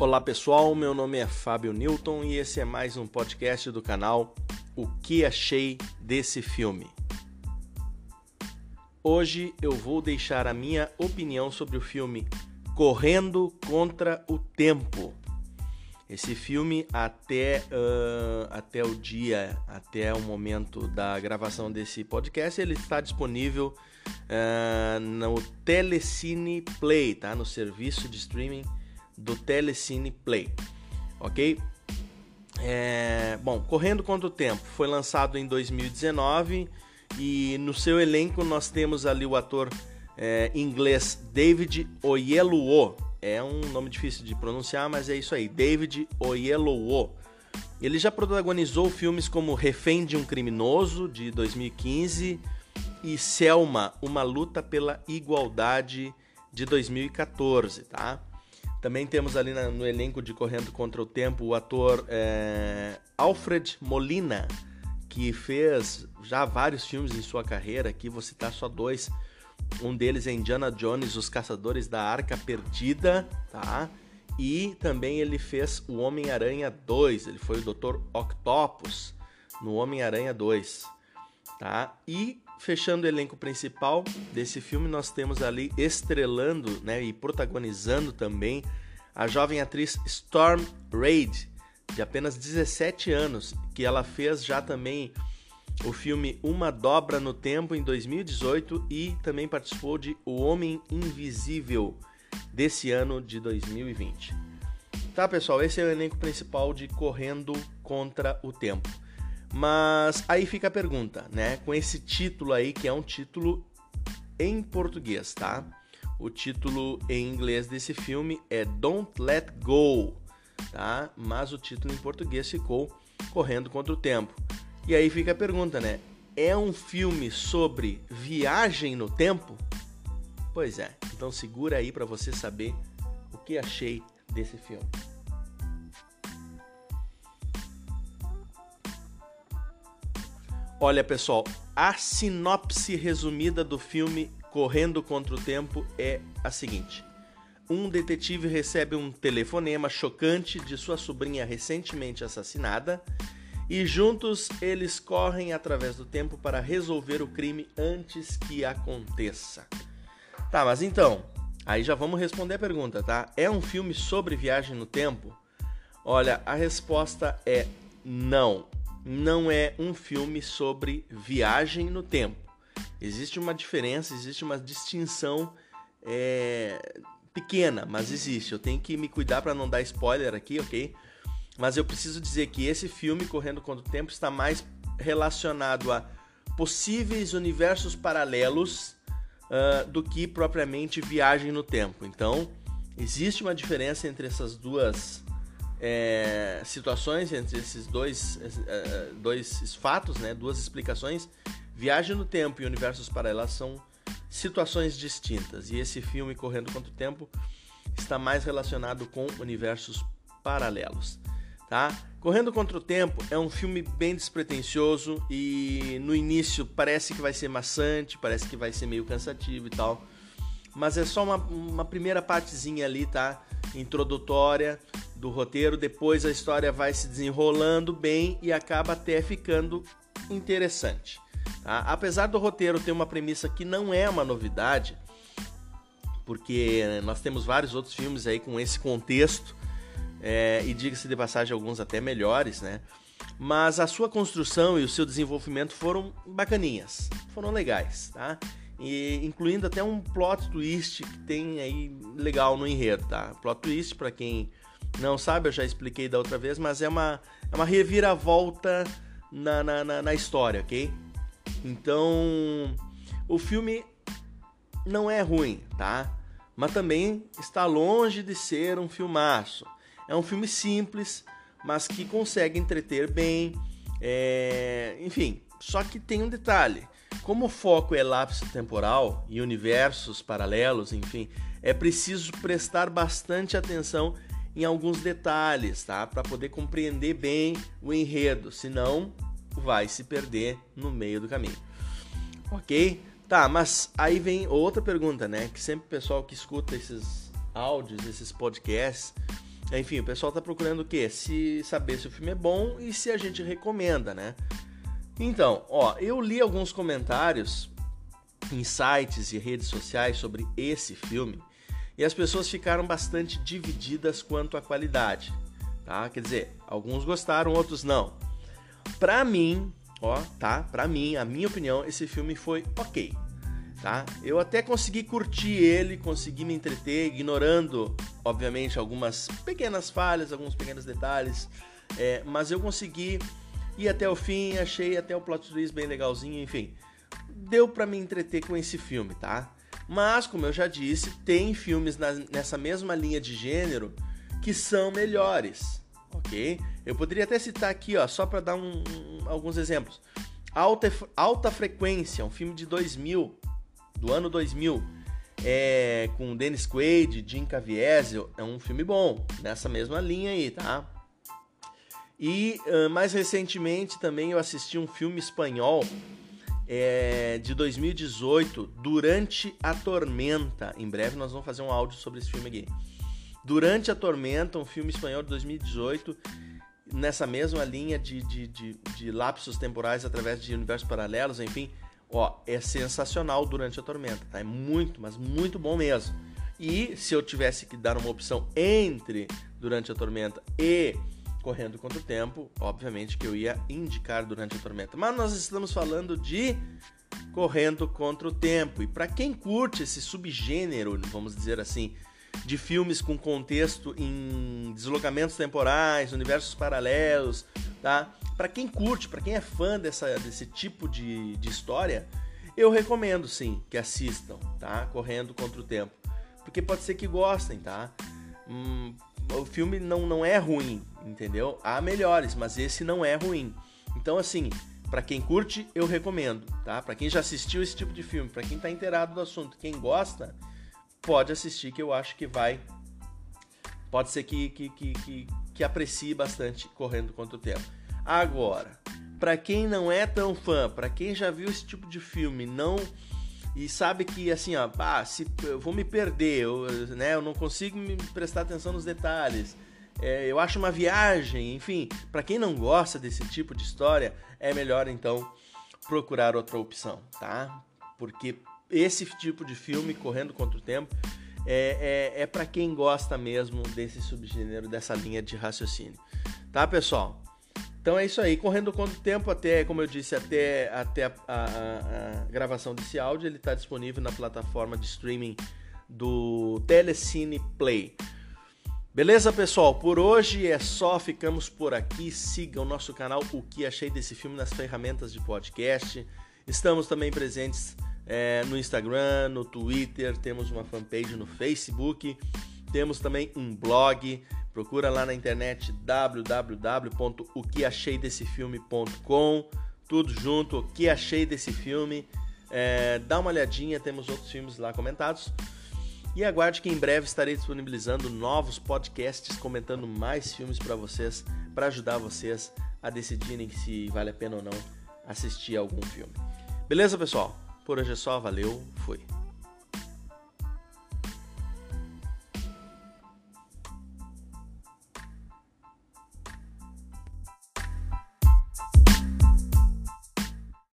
Olá pessoal, meu nome é Fábio Newton e esse é mais um podcast do canal O que achei desse filme. Hoje eu vou deixar a minha opinião sobre o filme Correndo contra o Tempo. Esse filme até, uh, até o dia, até o momento da gravação desse podcast, ele está disponível uh, no Telecine Play, tá? No serviço de streaming do Telecine Play, ok? É, bom, Correndo contra o Tempo foi lançado em 2019 e no seu elenco nós temos ali o ator é, inglês David Oyelowo. É um nome difícil de pronunciar, mas é isso aí, David Oyelowo. Ele já protagonizou filmes como Refém de um Criminoso, de 2015, e Selma, Uma Luta pela Igualdade, de 2014, tá? Também temos ali no elenco de Correndo Contra o Tempo o ator é, Alfred Molina, que fez já vários filmes em sua carreira. Aqui vou citar só dois. Um deles é Indiana Jones, Os Caçadores da Arca Perdida, tá? E também ele fez o Homem-Aranha 2. Ele foi o Dr. Octopus no Homem-Aranha 2, tá? E fechando o elenco principal desse filme, nós temos ali estrelando né, e protagonizando também a jovem atriz Storm Reid, de apenas 17 anos, que ela fez já também o filme Uma Dobra no Tempo em 2018 e também participou de O Homem Invisível desse ano de 2020. Tá, pessoal, esse é o elenco principal de Correndo contra o Tempo. Mas aí fica a pergunta, né? Com esse título aí, que é um título em português, tá? O título em inglês desse filme é Don't Let Go, tá? Mas o título em português ficou Correndo contra o Tempo. E aí fica a pergunta, né? É um filme sobre viagem no tempo? Pois é. Então segura aí para você saber o que achei desse filme. Olha, pessoal, a sinopse resumida do filme Correndo contra o Tempo é a seguinte: um detetive recebe um telefonema chocante de sua sobrinha recentemente assassinada e juntos eles correm através do tempo para resolver o crime antes que aconteça. Tá, mas então, aí já vamos responder a pergunta, tá? É um filme sobre viagem no tempo? Olha, a resposta é não não é um filme sobre viagem no tempo. Existe uma diferença, existe uma distinção é, pequena, mas existe. Eu tenho que me cuidar para não dar spoiler aqui, ok? Mas eu preciso dizer que esse filme, Correndo contra o Tempo, está mais relacionado a possíveis universos paralelos uh, do que propriamente viagem no tempo. Então, existe uma diferença entre essas duas é, situações entre esses dois, é, dois fatos, né, duas explicações. Viagem no tempo e universos paralelos são situações distintas. E esse filme, Correndo contra o Tempo, está mais relacionado com universos paralelos. Tá? Correndo contra o Tempo é um filme bem despretensioso e no início parece que vai ser maçante, parece que vai ser meio cansativo e tal. Mas é só uma, uma primeira partezinha ali, tá? Introdutória do roteiro, depois a história vai se desenrolando bem e acaba até ficando interessante. Tá? Apesar do roteiro ter uma premissa que não é uma novidade, porque nós temos vários outros filmes aí com esse contexto, é, e diga-se de passagem, alguns até melhores, né? Mas a sua construção e o seu desenvolvimento foram bacaninhas, foram legais, tá? E incluindo até um plot twist que tem aí legal no enredo, tá? Plot twist, para quem não sabe, eu já expliquei da outra vez, mas é uma, é uma reviravolta na, na, na, na história, ok? Então, o filme não é ruim, tá? Mas também está longe de ser um filmaço. É um filme simples, mas que consegue entreter bem. É... Enfim, só que tem um detalhe. Como o foco é lapso temporal e universos paralelos, enfim, é preciso prestar bastante atenção em alguns detalhes, tá? Para poder compreender bem o enredo, senão vai se perder no meio do caminho. Ok? Tá, mas aí vem outra pergunta, né? Que sempre o pessoal que escuta esses áudios, esses podcasts, enfim, o pessoal tá procurando o quê? Se saber se o filme é bom e se a gente recomenda, né? Então, ó, eu li alguns comentários em sites e redes sociais sobre esse filme e as pessoas ficaram bastante divididas quanto à qualidade, tá? Quer dizer, alguns gostaram, outros não. Pra mim, ó, tá? Pra mim, a minha opinião, esse filme foi ok, tá? Eu até consegui curtir ele, consegui me entreter, ignorando, obviamente, algumas pequenas falhas, alguns pequenos detalhes, é, mas eu consegui ir até o fim, achei até o plot twist bem legalzinho, enfim. Deu para me entreter com esse filme, tá? Mas, como eu já disse, tem filmes na, nessa mesma linha de gênero que são melhores, ok? Eu poderia até citar aqui, ó, só para dar um, um, alguns exemplos. Alta, Alta Frequência, um filme de 2000, do ano 2000, é, com Dennis Quaid, Jim Caviezel, é um filme bom, nessa mesma linha aí, tá? E uh, mais recentemente também eu assisti um filme espanhol é, de 2018, Durante a Tormenta. Em breve nós vamos fazer um áudio sobre esse filme aqui. Durante a Tormenta, um filme espanhol de 2018, nessa mesma linha de, de, de, de lapsos temporais através de universos paralelos, enfim. Ó, é sensacional Durante a Tormenta, tá? É muito, mas muito bom mesmo. E se eu tivesse que dar uma opção entre Durante a Tormenta e correndo contra o tempo, obviamente que eu ia indicar durante a tormenta. Mas nós estamos falando de correndo contra o tempo. E para quem curte esse subgênero, vamos dizer assim, de filmes com contexto em deslocamentos temporais, universos paralelos, tá? Para quem curte, para quem é fã dessa, desse tipo de, de história, eu recomendo sim que assistam, tá? Correndo contra o tempo, porque pode ser que gostem, tá? Hum, o filme não, não é ruim, entendeu? Há melhores, mas esse não é ruim. Então, assim, para quem curte, eu recomendo, tá? Para quem já assistiu esse tipo de filme, para quem tá inteirado do assunto, quem gosta, pode assistir que eu acho que vai. Pode ser que, que, que, que, que aprecie bastante correndo contra o tempo. Agora, para quem não é tão fã, para quem já viu esse tipo de filme, não e sabe que assim, ó, ah, se eu vou me perder, eu, né, eu não consigo me prestar atenção nos detalhes. É, eu acho uma viagem, enfim, para quem não gosta desse tipo de história, é melhor então procurar outra opção, tá? Porque esse tipo de filme, Correndo contra o Tempo, é, é, é para quem gosta mesmo desse subgênero, dessa linha de raciocínio. Tá, pessoal? Então é isso aí, correndo contra o tempo, até, como eu disse, até, até a, a, a gravação desse áudio, ele está disponível na plataforma de streaming do Telecine Play. Beleza, pessoal? Por hoje é só, ficamos por aqui. Siga o nosso canal O Que Achei Desse Filme nas ferramentas de podcast. Estamos também presentes é, no Instagram, no Twitter, temos uma fanpage no Facebook, temos também um blog. Procura lá na internet www.oqueacheidessefilme.com Tudo junto, o que achei desse filme. É, dá uma olhadinha, temos outros filmes lá comentados. E aguarde que em breve estarei disponibilizando novos podcasts comentando mais filmes para vocês, para ajudar vocês a decidirem se vale a pena ou não assistir algum filme. Beleza, pessoal? Por hoje é só, valeu, fui.